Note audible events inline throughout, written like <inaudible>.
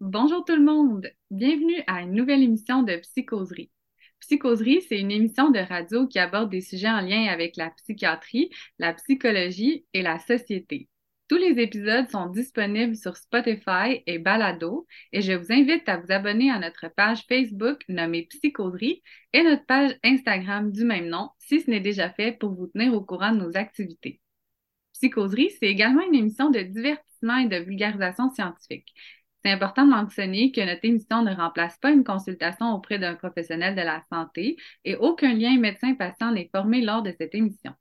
Bonjour tout le monde, bienvenue à une nouvelle émission de Psychoserie. Psychoserie, c'est une émission de radio qui aborde des sujets en lien avec la psychiatrie, la psychologie et la société. Tous les épisodes sont disponibles sur Spotify et Balado et je vous invite à vous abonner à notre page Facebook nommée Psychoserie et notre page Instagram du même nom si ce n'est déjà fait pour vous tenir au courant de nos activités. Psychoserie, c'est également une émission de divertissement et de vulgarisation scientifique. C'est important de mentionner que notre émission ne remplace pas une consultation auprès d'un professionnel de la santé et aucun lien médecin-patient n'est formé lors de cette émission.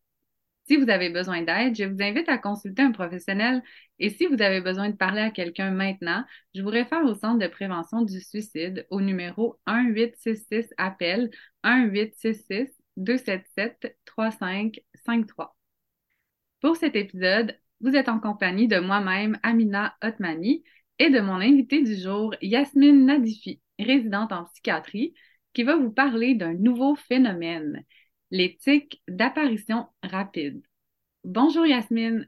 Si vous avez besoin d'aide, je vous invite à consulter un professionnel et si vous avez besoin de parler à quelqu'un maintenant, je vous réfère au Centre de prévention du suicide au numéro 1866 appel 1866 277 3553. Pour cet épisode, vous êtes en compagnie de moi-même, Amina Otmani, et de mon invité du jour, Yasmine Nadifi, résidente en psychiatrie, qui va vous parler d'un nouveau phénomène, l'éthique d'apparition rapide. Bonjour Yasmine.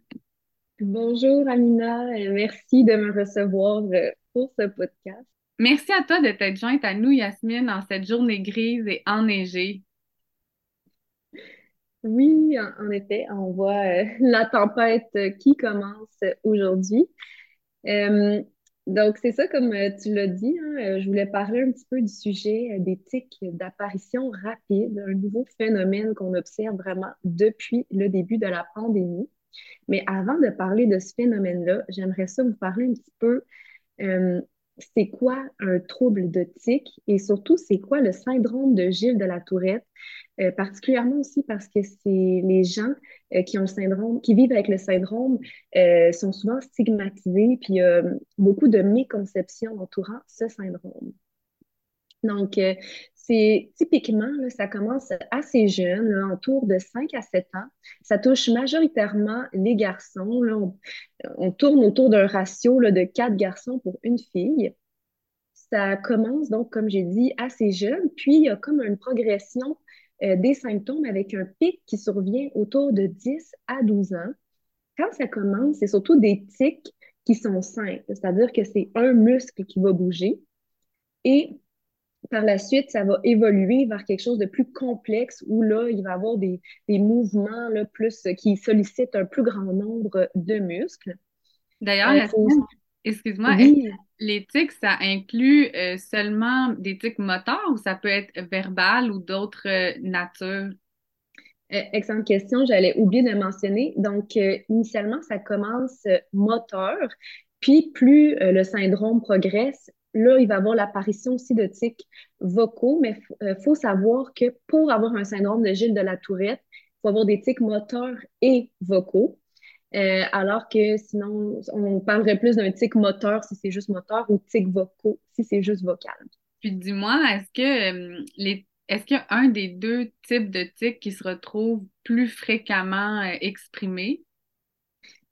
Bonjour Amina, merci de me recevoir euh, pour ce podcast. Merci à toi de t'être jointe à nous, Yasmine, en cette journée grise et enneigée. Oui, en, effet, on voit euh, <laughs> la tempête qui commence aujourd'hui. Euh, donc, c'est ça, comme euh, tu l'as dit, hein, euh, je voulais parler un petit peu du sujet euh, d'éthique d'apparition rapide, un nouveau phénomène qu'on observe vraiment depuis le début de la pandémie. Mais avant de parler de ce phénomène-là, j'aimerais ça vous parler un petit peu c'est quoi un trouble de tic et surtout c'est quoi le syndrome de Gilles de la Tourette, euh, particulièrement aussi parce que c'est les gens euh, qui ont le syndrome, qui vivent avec le syndrome, euh, sont souvent stigmatisés, puis il y a beaucoup de méconceptions entourant ce syndrome. Donc, c'est typiquement, là, ça commence assez jeune, autour de 5 à 7 ans. Ça touche majoritairement les garçons. Là, on, tourne autour d'un ratio de 4 garçons pour une fille. Ça commence donc, comme j'ai dit, assez jeune, puis il y a comme une progression euh, des symptômes avec un pic qui survient autour de 10 à 12 ans. Quand ça commence, c'est surtout des tics qui sont simples, c'est-à-dire que c'est un muscle qui va bouger. Et par la suite, ça va évoluer vers quelque chose de plus complexe où là, il va y avoir des, mouvements là, plus qui sollicitent un plus grand nombre de muscles. D'ailleurs, euh, excuse-moi, les tics, ça inclut euh, seulement des tics moteurs ou ça peut être verbal ou d'autres euh, natures? excellente question, j'allais oublier de mentionner. Donc, initialement, ça commence moteur, puis plus le syndrome progresse, là, il va avoir l'apparition aussi de tics vocaux, mais il euh, faut savoir que pour avoir un syndrome de Gilles de la Tourette, il faut avoir des tics moteurs et vocaux. Euh, alors que sinon, on parlerait plus d'un tic moteur si c'est juste moteur ou tic vocaux si c'est juste vocal. Puis dis-moi, est-ce que euh, les est-ce qu'il un des deux types de tics qui se retrouvent plus fréquemment exprimés?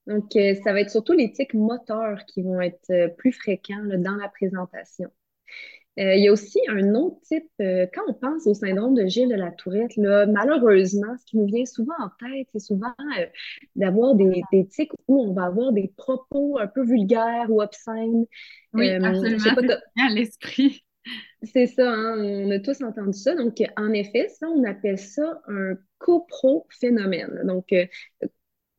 Donc, euh, ça va être surtout les tics moteurs qui vont être euh, plus fréquents dans la présentation. Euh, il y a aussi un autre type, quand on pense au syndrome de Gilles de la Tourette, malheureusement, ce qui nous vient souvent en tête, c'est souvent d'avoir des, des, tics où on va avoir des propos un peu vulgaires ou obscènes. Oui, absolument, <laughs> à l'esprit. C'est ça, hein, on a tous entendu ça. Donc, en effet, ça, on appelle ça un copro-phénomène. Donc,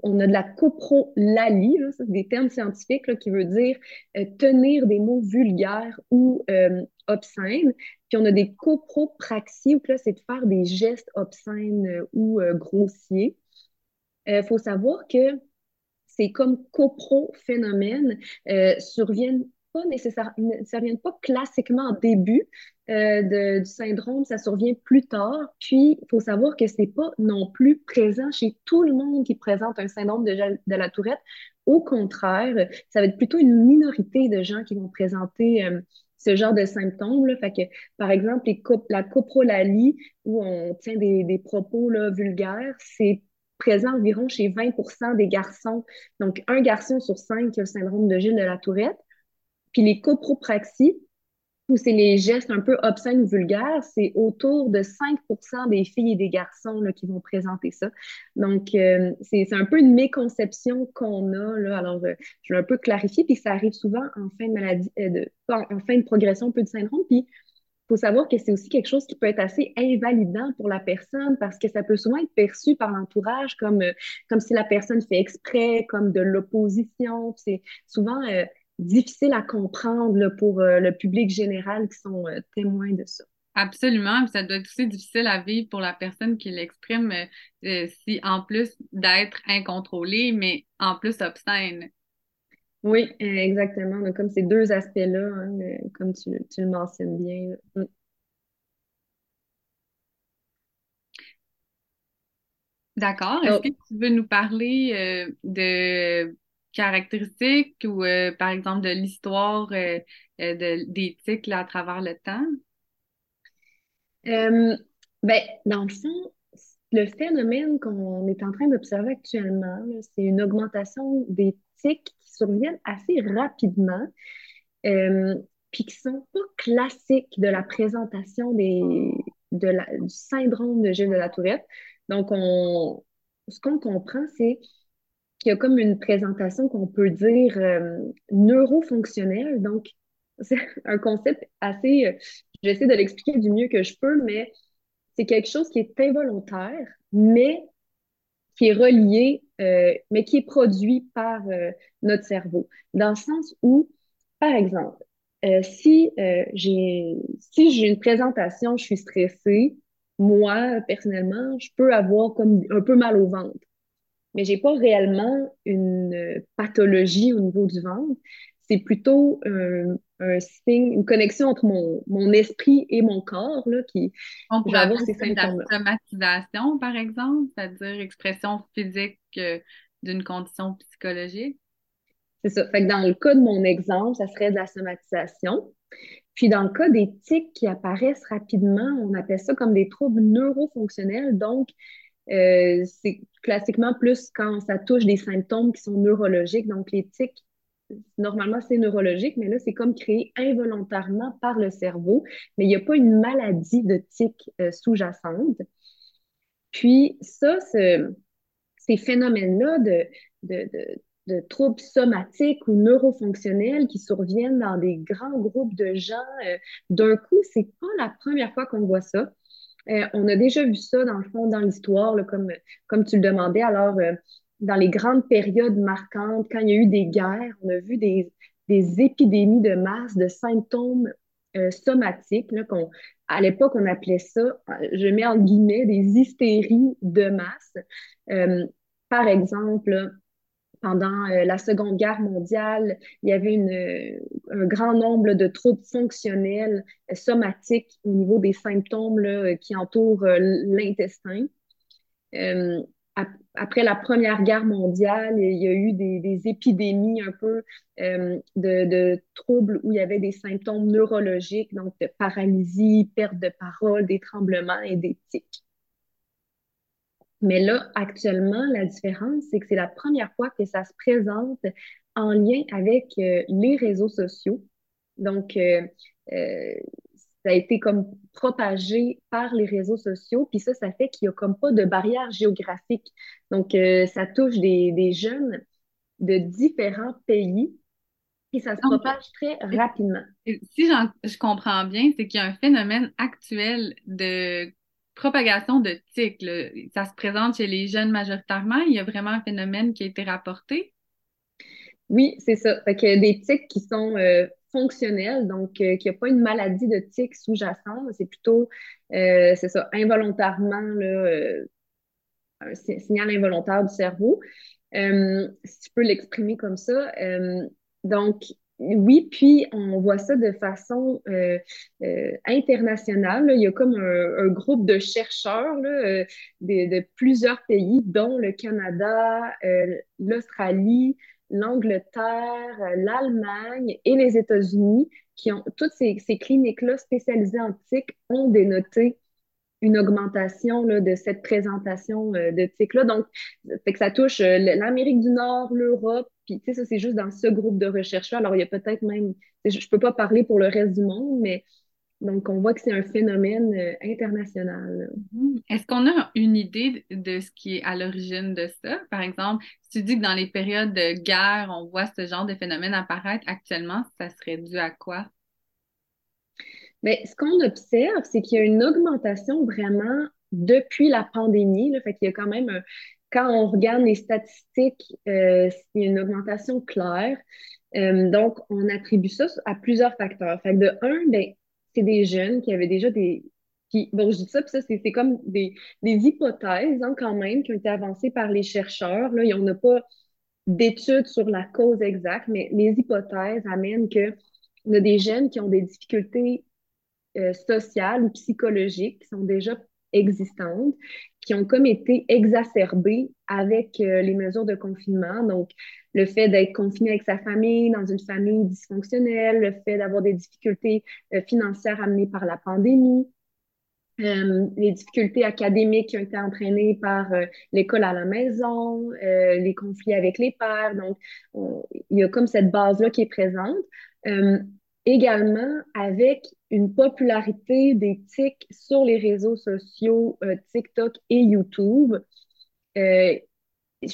on a de la coprolalie, c'est des termes scientifiques qui veut dire euh, tenir des mots vulgaires ou euh, obscènes. Puis on a des copropraxies, où là, c'est de faire des gestes obscènes euh, ou grossiers. Il faut savoir que ces comme coprophénomènes surviennent pas nécessairement, ça pas classiquement en début euh, du syndrome, ça survient plus tard. Puis, il faut savoir que c'est pas non plus présent chez tout le monde qui présente un syndrome de, de la tourette. Au contraire, ça va être plutôt une minorité de gens qui vont présenter euh, ce genre de symptômes. Par exemple, la coprolalie, où on tient des, des propos là, vulgaires, c'est présent environ chez 20% des garçons. Donc, un garçon sur cinq qui a le syndrome de Gilles de la Tourette. Puis les copropraxies, ou c'est les gestes un peu obscènes ou vulgaires, c'est autour de 5 des filles et des garçons là, qui vont présenter ça. Donc, euh, c'est un peu une méconception qu'on a. Là. Alors, euh, je vais un peu clarifier, puis ça arrive souvent en fin de maladie, euh, de, en, fin de progression un peu de syndrome. Puis, il faut savoir que c'est aussi quelque chose qui peut être assez invalidant pour la personne parce que ça peut souvent être perçu par l'entourage comme, comme si la personne fait exprès, comme de l'opposition. C'est souvent difficile à comprendre pour euh, le public général qui sont euh, témoins de ça. Absolument, ça doit être aussi difficile à vivre pour la personne qui l'exprime euh, si en plus d'être incontrôlée, mais en plus obscène. Oui, exactement. Comme ces deux aspects-là, hein, comme tu, tu, le mentionnes bien. Mm. D'accord. Est-ce que tu veux nous parler de caractéristiques ou, euh, par exemple, de l'histoire euh, euh, de, des tics à travers le temps? ben, dans le fond, le phénomène qu'on est en train d'observer actuellement, c'est une augmentation des tics qui surviennent assez rapidement, puis qui sont pas classiques de la présentation des, de la, du syndrome de Gilles de la Tourette. Donc, on, ce qu'on comprend, c'est qu'il y a comme une présentation qu'on peut dire euh, neurofonctionnelle. Donc, <laughs> c'est un concept assez, euh, j'essaie de l'expliquer du mieux que je peux, mais c'est quelque chose qui est involontaire, mais qui est relié, euh, mais qui est produit par notre cerveau. Dans le sens où, par exemple, si j'ai si j'ai une présentation, je suis stressée, moi, personnellement, je peux avoir comme un peu mal au ventre mais j'ai pas réellement une pathologie au niveau du ventre. C'est plutôt un, signe, une connexion entre mon, mon, esprit et mon corps là, qui On pourrait avoir ces symptômes. La somatisation, par exemple, c'est-à-dire expression physique euh, d'une condition psychologique? C'est ça. Fait que dans le cas de mon exemple, ça serait de la somatisation. Puis dans le cas des tics qui apparaissent rapidement, on appelle ça comme des troubles neurofonctionnels. Donc, euh, c'est classiquement plus quand ça touche des symptômes qui sont neurologiques. Donc, les tics, normalement, c'est neurologique, mais là, c'est comme créé involontairement par le cerveau. Mais il n'y a pas une maladie de tics euh, sous-jacente. Puis, ça, ces phénomènes-là de, de, de, troubles somatiques ou neurofonctionnels qui surviennent dans des grands groupes de gens, euh, d'un coup, c'est pas la première fois qu'on voit ça. Euh, on a déjà vu ça, dans le fond, dans l'histoire, comme, comme tu le demandais. Alors, euh, dans les grandes périodes marquantes, quand il y a eu des guerres, on a vu des, des épidémies de masse de symptômes euh, somatiques. Là, à l'époque, on appelait ça, je mets en guillemets, des hystéries de masse. par exemple, pendant euh, la Seconde Guerre mondiale, il y avait euh, un grand nombre de troubles fonctionnels euh, somatiques au niveau des symptômes qui entourent l'intestin. après la Première Guerre mondiale, il y a eu des, des épidémies un peu de, de, troubles où il y avait des symptômes neurologiques, donc de paralysie, perte de parole, des tremblements et des tics. Mais là, actuellement, la différence, c'est que c'est la première fois que ça se présente en lien avec euh, les réseaux sociaux. Donc, euh, euh, ça a été comme propagé par les réseaux sociaux, puis ça, ça fait qu'il n'y a comme pas de barrière géographique. Donc, ça touche des, des, jeunes de différents pays et ça se propage très rapidement. Si je comprends bien, c'est qu'il y a un phénomène actuel de propagation de tics, ça se présente chez les jeunes majoritairement. Il y a vraiment un phénomène qui a été rapporté. Oui, c'est ça. Fait que des tics qui sont euh, fonctionnels, donc euh, n'y a pas une maladie de tics sous-jacente, c'est plutôt, euh, c'est ça, involontairement, là, un signal involontaire du cerveau. si tu peux l'exprimer comme ça. donc, oui, puis on voit ça de façon euh, euh, internationale. Il y a comme un, groupe de chercheurs euh, de, plusieurs pays, dont le Canada, l'Australie, l'Angleterre, l'Allemagne et les États-Unis, qui ont toutes ces, cliniques-là spécialisées en TIC ont dénoté une augmentation de cette présentation de TIC-là. Donc, que ça touche l'Amérique du Nord, l'Europe, Puis, tu sais, ça, c'est juste dans ce groupe de recherche-là. Alors, il y a peut-être même, je ne peux pas parler pour le reste du monde, mais donc, on voit que c'est un phénomène euh, international. Mm-hmm. Est-ce qu'on a une idée de ce qui est à l'origine de ça? Par exemple, si tu dis que dans les périodes de guerre, on voit ce genre de phénomène apparaître actuellement, ça serait dû à quoi? Mais ce qu'on observe, c'est qu'il y a une augmentation vraiment depuis la pandémie. Là, fait qu'il y a quand même, quand on regarde les statistiques, euh, il y a une augmentation claire. Euh, donc, on attribue ça à plusieurs facteurs. Fait que de un, ben, c'est des jeunes qui avaient déjà des. Bon, je dis ça, puis ça, c'est comme des, des hypothèses hein, quand même qui ont été avancées par les chercheurs. Là, on n'a pas d'études sur la cause exacte, mais les hypothèses amènent que on a des jeunes qui ont des difficultés euh, sociales ou psychologiques qui sont déjà existantes, qui ont comme été exacerbées avec euh, les mesures de confinement. Donc, le fait d'être confiné avec sa famille, dans une famille dysfonctionnelle, le fait d'avoir des difficultés euh, financières amenées par la pandémie, euh, les difficultés académiques qui ont été entraînées par l'école à la maison, les conflits avec les pères. Donc, il y a comme cette base-là qui est présente. également, avec une popularité des TIC sur les réseaux sociaux TikTok et YouTube,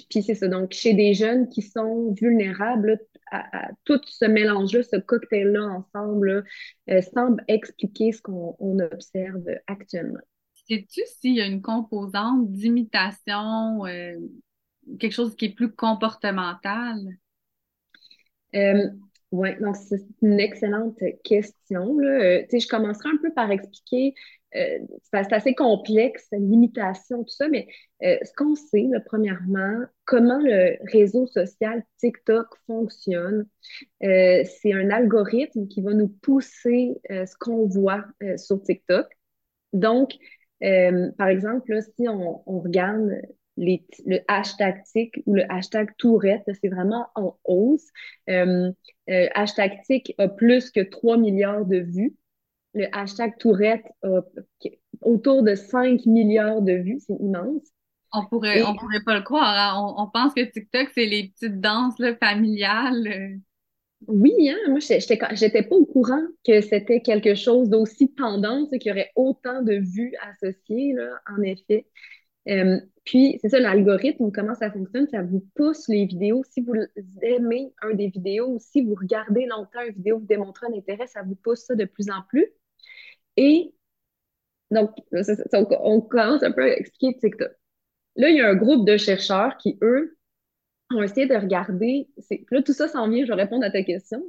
puis c'est ça, donc chez des jeunes qui sont vulnérables, à, tout ce mélange-là, ce cocktail-là ensemble, euh, semble expliquer ce qu'on observe actuellement. Sais-tu s'il y a une composante d'imitation, euh, quelque chose qui est plus comportemental? Euh, oui, donc c'est une excellente question. Là. je commencerai un peu par expliquer euh, c'est assez complexe, l'imitation, tout ça, mais euh, ce qu'on sait, premièrement, comment le réseau social TikTok fonctionne, euh, c'est un algorithme qui va nous pousser ce qu'on voit sur TikTok. Donc, par exemple, si on, regarde les, le hashtag TIC ou le hashtag Tourette, c'est vraiment en hausse. hashtag TIC a plus que 3 milliards de vues le hashtag Tourette a autour de 5 milliards de vues, c'est immense. On pourrait, on pourrait pas le croire. Hein. On, pense que TikTok, c'est les petites danses là, familiales. Oui, hein? moi, j'étais pas au courant que c'était quelque chose d'aussi tendance, qu'il y aurait autant de vues associées, là, en effet. Euh, puis, c'est ça, l'algorithme, comment ça fonctionne, ça vous pousse les vidéos. Si vous aimez un des vidéos ou si vous regardez longtemps une vidéo, vous démontrez un intérêt, ça vous pousse ça de plus en plus. Et donc, on, commence un peu à expliquer TikTok. Là, il y a un groupe de chercheurs qui, eux, ont essayé de regarder. Là, tout ça s'en vient, je vais répondre à ta question.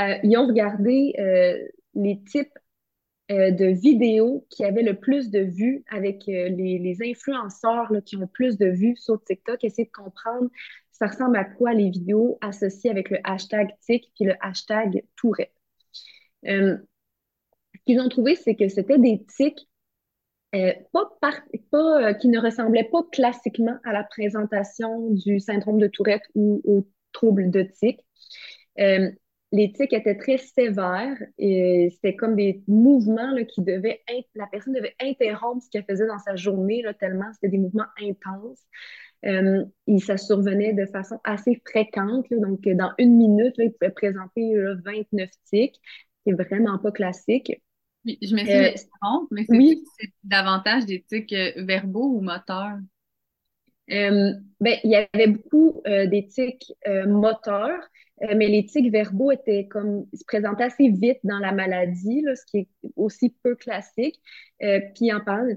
Euh, ils ont regardé euh, les types euh, de vidéos qui avaient le plus de vues avec les, influenceurs qui ont plus de vues sur TikTok, essayer de comprendre ça ressemble à quoi les vidéos associées avec le hashtag Tik puis le hashtag Tourette qu'ils ont trouvé, c'est que c'était des tics euh, euh, qui ne ressemblaient pas classiquement à la présentation du syndrome de Tourette ou au trouble de tic. Euh, les tics étaient très sévères et c'était comme des mouvements là, qui devaient la personne devait interrompre ce qu'elle faisait dans sa journée là, tellement c'était des mouvements intenses. et ça survenait de façon assez fréquente. donc, dans une minute, il pouvait présenter 29 tics, qui n'est vraiment pas classique je m'excuse euh, mais c'est davantage des tics euh, verbaux ou moteurs? Euh, ben, il y avait beaucoup des tics moteurs, mais les tics verbaux étaient comme se présentaient assez vite dans la maladie, là, ce qui est aussi peu classique. puis en parlant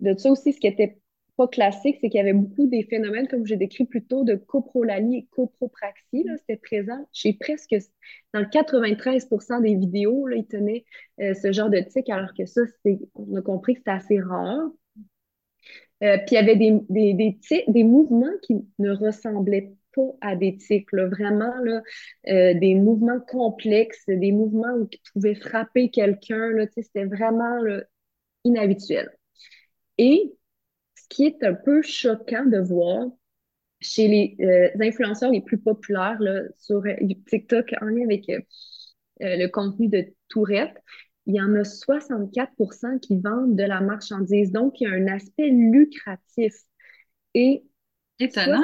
de, ça aussi, ce qui était pas classique, c'est qu'il y avait beaucoup des phénomènes, comme j'ai décrit plus tôt, de coprolalie et copropraxie. C'était présent chez presque, dans le 93% des vidéos, là, ils tenaient euh, ce genre de tic, alors que ça, on a compris que c'était assez rare. Euh, puis il y avait des, des, des, des mouvements qui ne ressemblaient à des tics, vraiment là, euh, des mouvements complexes, des mouvements qui pouvaient frapper quelqu'un, c'était vraiment inhabituel. Et qui est un peu choquant de voir chez les euh, influenceurs les plus populaires là, sur euh, TikTok en lien avec le contenu de Tourette, il y en a 64% qui vendent de la marchandise. Donc, il y a un aspect lucratif. Et Étonnant.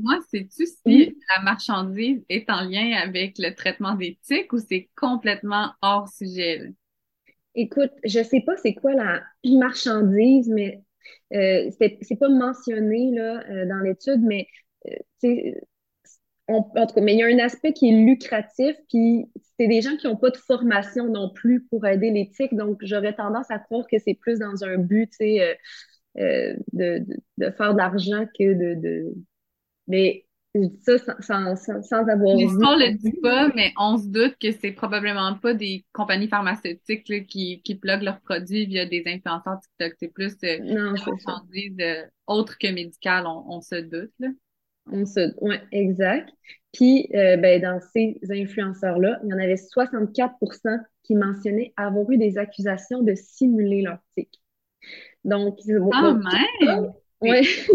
moi, sais-tu si la marchandise est en lien avec le traitement d'éthique ou c'est complètement hors sujet? Écoute, je sais pas c'est quoi la <clears throat> marchandise, mais euh, c'est pas mentionné là, euh, dans l'étude, mais euh, en tout cas, mais il y a un aspect qui est lucratif, puis c'est des gens qui n'ont pas de formation non plus pour aider l'éthique, donc j'aurais tendance à croire que c'est plus dans un but, tu sais, euh, de, de, faire de l'argent que de, de... Mais je dis ça sans, sans, sans avoir L'histoire le dit pas, mais on se doute que c'est probablement pas des compagnies pharmaceutiques qui, qui pluguent leurs produits via des influenceurs TikTok. C'est plus euh, non, euh, autres que médicales, on, on, se doute. Là. On se... Oui, exact. Puis, euh, ben, dans ces influenceurs-là, il y en avait 64% qui mentionnaient avoir eu des accusations de simuler leur tic. Donc, ah, même! Oui.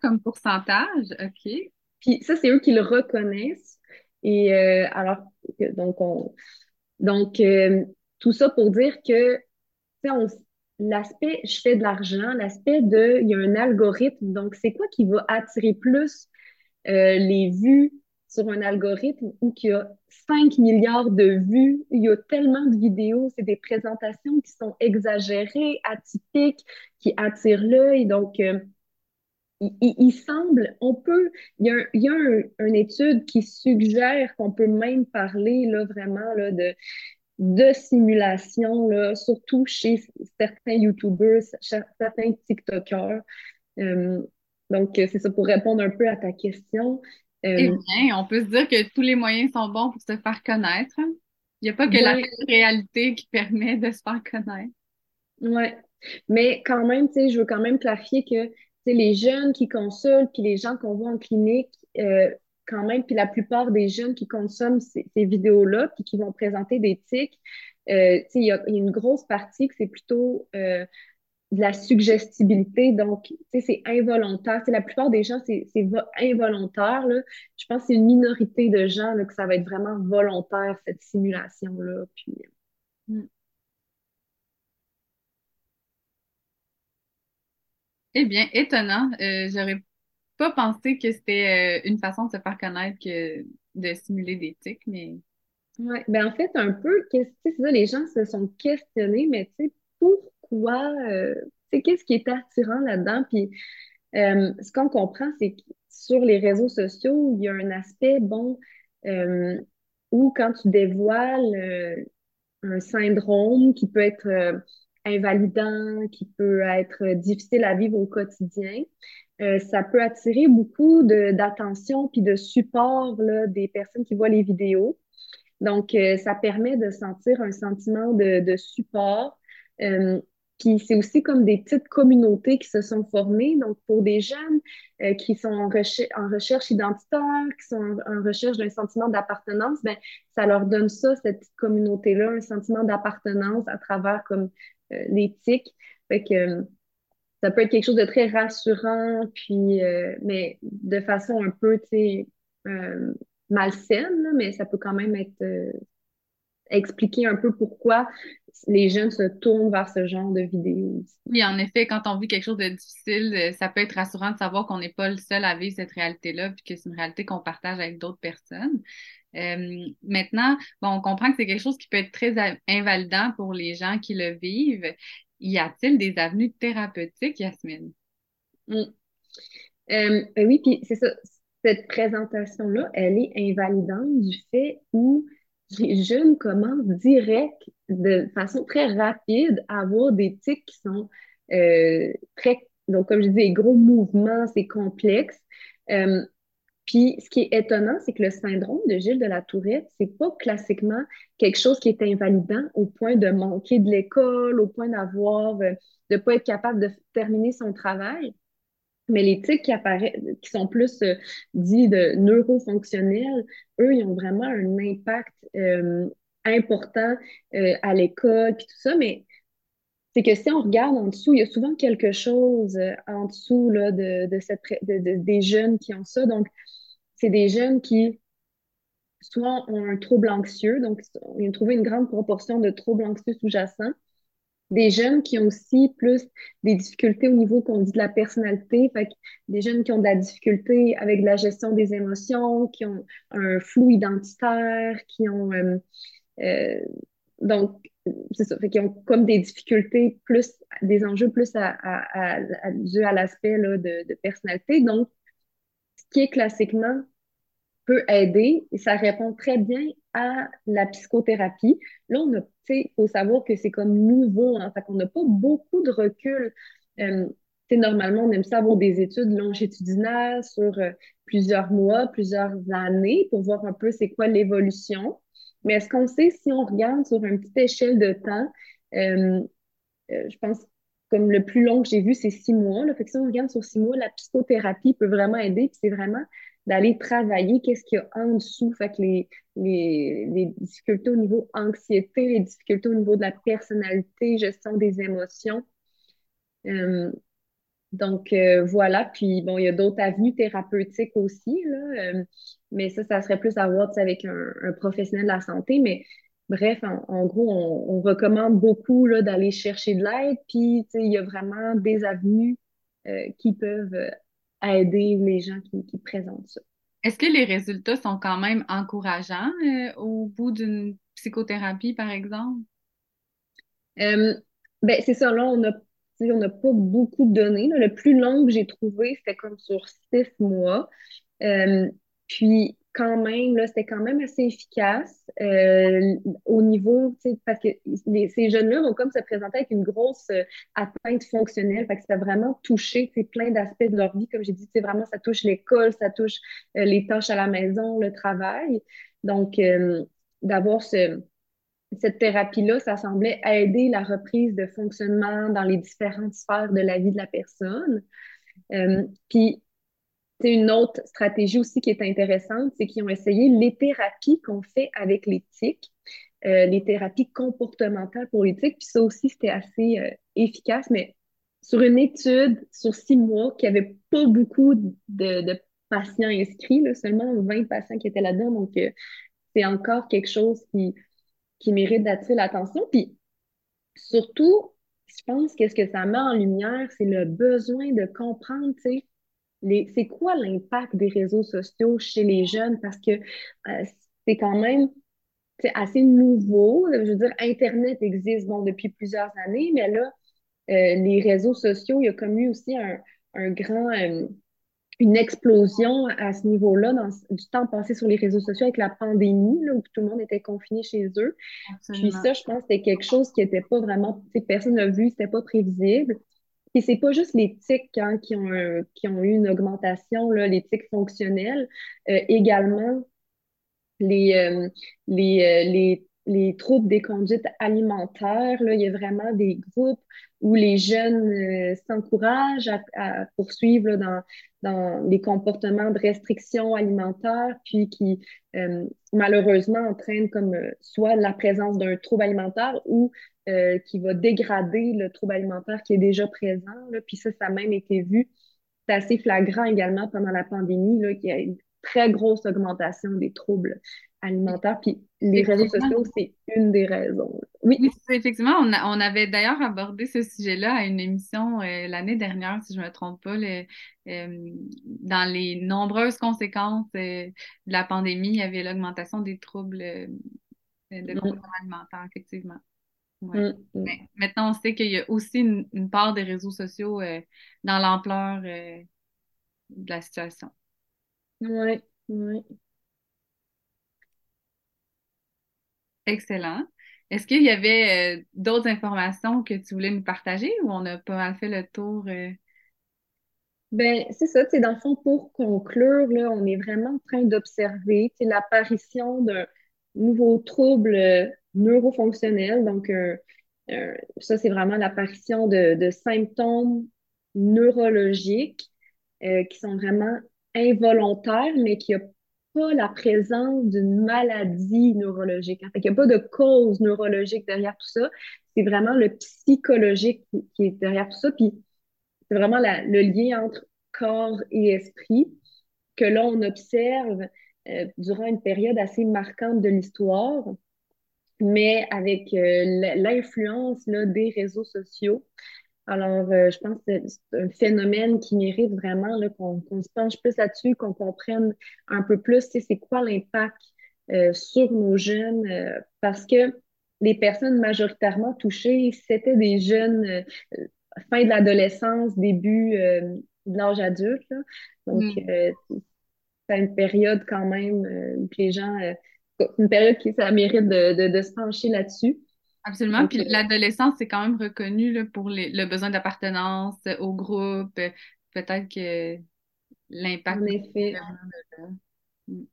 comme pourcentage, OK. Puis ça, c'est eux qui le reconnaissent. Et euh, alors, donc, on, donc euh, tout ça pour dire que l'aspect je fais de l'argent, l'aspect de il y a un algorithme, donc c'est quoi qui va attirer plus euh, les vues sur un algorithme où il y a 5 milliards de vues, il y a tellement de vidéos, c'est des présentations qui sont exagérées, atypiques, qui attirent l'œil. Donc, euh, il, semble, on peut, il y a, une étude qui suggère qu'on peut même parler là, vraiment de, de simulation, surtout chez certains YouTubers, certains TikTokers. Euh, donc, c'est ça pour répondre un peu à ta question. Euh, eh bien, on peut se dire que tous les moyens sont bons pour se faire connaître. Il n'y a pas que la réalité qui permet de se faire connaître. Oui, mais quand même, tu sais, je veux quand même clarifier que les jeunes qui consultent, puis les gens qu'on voit en clinique, euh, quand même, puis la plupart des jeunes qui consomment ces, vidéos-là, puis qui vont présenter des tics, euh, il y, a une grosse partie que c'est plutôt euh, de la suggestibilité. Donc, c'est involontaire. c'est la plupart des gens, c'est involontaire. Là. Je pense que c'est une minorité de gens là, que ça va être vraiment volontaire, cette simulation-là. Puis... Mm. Eh bien, étonnant. Euh, j'aurais pas pensé que c'était euh, une façon de se faire connaître que de simuler des tics, mais. Oui, ben en fait, un peu, c'est ça, les gens se sont questionnés, mais tu sais, pourquoi, euh, sais, qu'est-ce qui est attirant là-dedans? Puis, ce qu'on comprend, c'est que sur les réseaux sociaux, il y a un aspect, bon, où quand tu dévoiles un syndrome qui peut être invalidant, qui peut être difficile à vivre au quotidien, euh, ça peut attirer beaucoup d'attention puis de support là, des personnes qui voient les vidéos. Donc, euh, ça permet de sentir un sentiment de, de support. Euh, puis c'est aussi comme des petites communautés qui se sont formées. Donc, pour des jeunes euh, qui sont en, en, recherche identitaire, qui sont en, recherche d'un sentiment d'appartenance, ben, ça leur donne ça, cette petite communauté-là, un sentiment d'appartenance à travers comme euh, l'éthique. Fait que euh, ça peut être quelque chose de très rassurant, puis, mais de façon un peu, tu sais, malsaine, mais ça peut quand même être expliquer un peu pourquoi les jeunes se tournent vers ce genre de vidéos. Oui, en effet, quand on vit quelque chose de difficile, ça peut être rassurant de savoir qu'on n'est pas le seul à vivre cette réalité-là, puis que c'est une réalité qu'on partage avec d'autres personnes. Euh, maintenant, bon, on comprend que c'est quelque chose qui peut être très invalidant pour les gens qui le vivent. Y a-t-il des avenues thérapeutiques, Yasmine? Mm. Euh, oui, puis c'est ça. Cette présentation-là, elle est invalidante du fait où les jeunes commencent direct, de façon très rapide, à avoir des tics qui sont euh, très, donc comme je dis, gros mouvements, c'est complexe. Puis, ce qui est étonnant, c'est que le syndrome de Gilles de la Tourette, c'est pas classiquement quelque chose qui est invalidant au point de manquer de l'école, au point d'avoir, euh, de pas être capable de terminer son travail. Mais les tics qui apparaissent, qui sont plus euh, dits de neurofonctionnels, eux, ils ont vraiment un impact euh, important à l'école, puis tout ça. Mais c'est que si on regarde en dessous, il y a souvent quelque chose en dessous là, de, de, cette, de, des jeunes qui ont ça. Donc, c'est des jeunes qui soit ont un trouble anxieux, donc ils ont trouvé une grande proportion de troubles anxieux sous-jacents, des jeunes qui ont aussi plus des difficultés au niveau qu'on dit de la personnalité, des jeunes qui ont de la difficulté avec la gestion des émotions, qui ont un flou identitaire, qui ont euh, euh, donc c'est ça, fait qu'ils comme des difficultés plus, des enjeux plus à, à l'aspect de, de personnalité. Donc, ce qui est classiquement peut aider et ça répond très bien à la psychothérapie. Là, on a, il faut savoir que c'est comme nouveau, hein, qu'on n'a pas beaucoup de recul. Euh, normalement, on aime ça avoir des études longitudinales sur euh, plusieurs mois, plusieurs années pour voir un peu c'est quoi l'évolution. Mais est-ce qu'on sait si on regarde sur une petite échelle de temps, euh, je pense comme le plus long que j'ai vu, c'est six mois. Là. Fait que si on regarde sur six mois, la psychothérapie peut vraiment aider. c'est vraiment d'aller travailler qu'est-ce qu'il y a en dessous? Que les, les, difficultés au niveau anxiété, les difficultés au niveau de la personnalité, gestion des émotions. Euh, donc euh, voilà, puis bon, il y a d'autres avenues thérapeutiques aussi, euh, mais ça, ça serait plus à voir avec un, un, professionnel de la santé. Mais bref, en, gros, on, on, recommande beaucoup d'aller chercher de l'aide, puis il y a vraiment des avenues qui peuvent aider les gens qui, présentent ça. Est-ce que les résultats sont quand même encourageants euh, au bout d'une psychothérapie, par exemple? Euh, ben, c'est ça, là, on n'a on pas beaucoup de données. Le plus long que j'ai trouvé, c'était comme sur six mois. Euh, puis, quand même, là, c'était quand même assez efficace euh, au niveau, parce que ces jeunes-là vont comme se présenter avec une grosse euh, atteinte fonctionnelle, fait que ça a vraiment touché plein d'aspects de leur vie, comme j'ai dit, vraiment, ça touche l'école, ça touche euh, les tâches à la maison, le travail. Donc, d'avoir ce, cette thérapie-là, ça semblait aider la reprise de fonctionnement dans les différentes sphères de la vie de la personne. puis, une autre stratégie aussi qui est intéressante, c'est qu'ils ont essayé les thérapies qu'on fait avec l'éthique, euh, les thérapies comportementales pour l'éthique, puis ça aussi, c'était assez euh, efficace, mais sur une étude sur six mois qui avait pas beaucoup de, patients inscrits, seulement 20 patients qui étaient là-dedans, donc euh, c'est encore quelque chose qui, qui mérite d'attirer l'attention. Puis surtout, je pense que ce que ça met en lumière, c'est le besoin de comprendre, tu sais, c'est quoi l'impact des réseaux sociaux chez les jeunes? Parce que euh, c'est quand même assez nouveau. Je veux dire, Internet existe bon, depuis plusieurs années, mais là, euh, les réseaux sociaux, il y a comme eu aussi un, un grand, euh, une explosion à ce niveau-là, du temps passé sur les réseaux sociaux avec la pandémie, là, où tout le monde était confiné chez eux. Puis ça, je pense que c'était quelque chose qui n'était pas vraiment, personne n'a vu, c'était pas prévisible. Et c'est pas juste les tics hein, qui, ont qui ont eu une augmentation, là, les tics fonctionnels, euh, également les, euh, les, euh, les, les, troubles des conduites alimentaires. Là, il y a vraiment des groupes où les jeunes s'encouragent à, poursuivre dans, dans les comportements de restriction alimentaire, puis qui malheureusement entraînent comme soit la présence d'un trouble alimentaire ou euh, qui va dégrader le trouble alimentaire qui est déjà présent. Là. Puis ça, ça a même été vu. C'est assez flagrant également pendant la pandémie, là, y a très grosse augmentation des troubles alimentaires. Puis les réseaux sociaux, c'est une des raisons. Oui, effectivement, on, on avait d'ailleurs abordé ce sujet-là à une émission euh, l'année dernière, si je ne me trompe pas, le, euh, dans les nombreuses conséquences de la pandémie, il y avait l'augmentation des troubles de mm. alimentaire, effectivement. Mm, mm. maintenant, on sait qu'il y a aussi une, part des réseaux sociaux euh, dans l'ampleur euh, de la situation. Oui, oui. Excellent. Est-ce qu'il y avait euh, d'autres informations que tu voulais nous partager ou on a pas mal fait le tour? Ben, c'est ça, dans le fond, pour conclure, là, on est vraiment en train d'observer l'apparition d'un nouveau trouble neurofonctionnel. Donc, euh, euh, ça, c'est vraiment l'apparition de, de, symptômes neurologiques euh, qui sont vraiment involontaires, mais qui a pas la présence d'une maladie neurologique. En fait, il n'y a pas de cause neurologique derrière tout ça. C'est vraiment le psychologique qui, est derrière tout ça. Puis, c'est vraiment le lien entre corps et esprit que là, on observe durant une période assez marquante de l'histoire mais avec l'influence des réseaux sociaux. Alors, je pense que c'est un phénomène qui mérite vraiment qu'on se penche plus là-dessus, qu'on comprenne un peu plus c'est quoi l'impact sur nos jeunes, parce que les personnes majoritairement touchées, c'était des jeunes fin de l'adolescence, début de l'âge adulte. Donc, mm. c'est une période quand même où les gens une période qui ça mérite de, de, se pencher là-dessus. Absolument. Puis euh, l'adolescence, c'est quand même reconnu là, pour les, le besoin d'appartenance au groupe. Peut-être que l'impact. En effet. Mm.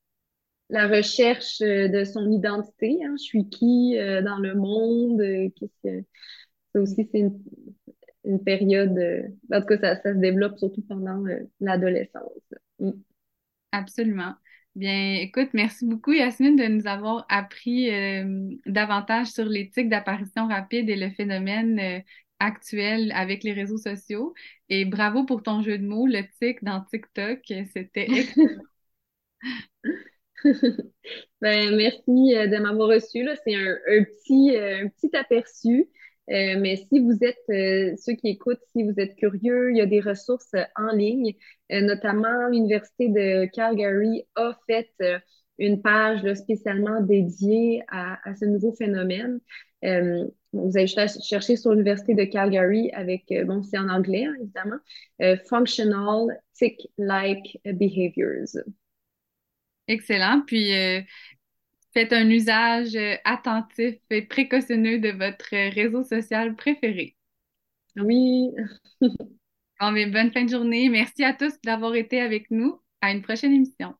La recherche euh, de son identité. Hein, je suis qui euh, dans le monde? Qu'est-ce Ça aussi, c'est une, une, période. en tout cas, ça, ça, se développe surtout pendant l'adolescence. Mm. Absolument. Bien, écoute, merci beaucoup, Yasmine, de nous avoir appris euh, davantage sur l'éthique d'apparition rapide et le phénomène euh, actuel avec les réseaux sociaux. Et bravo pour ton jeu de mots, le tic dans TikTok. C'était <laughs> excellent. ben, merci euh, de m'avoir reçu. C'est un, un, petit, un petit aperçu euh, mais si vous êtes, euh, ceux qui écoutent, si vous êtes curieux, il y a des ressources en ligne, euh, notamment l'Université de Calgary a fait une page spécialement dédiée à, ce nouveau phénomène. vous allez chercher sur l'Université de Calgary avec, bon, c'est en anglais, hein, évidemment, Functional Tick-like Behaviors. Excellent. Puis, Faites un usage euh, attentif et précautionneux de votre réseau social préféré. Oui. bonne fin de journée. Merci à tous d'avoir été avec nous. À une prochaine émission.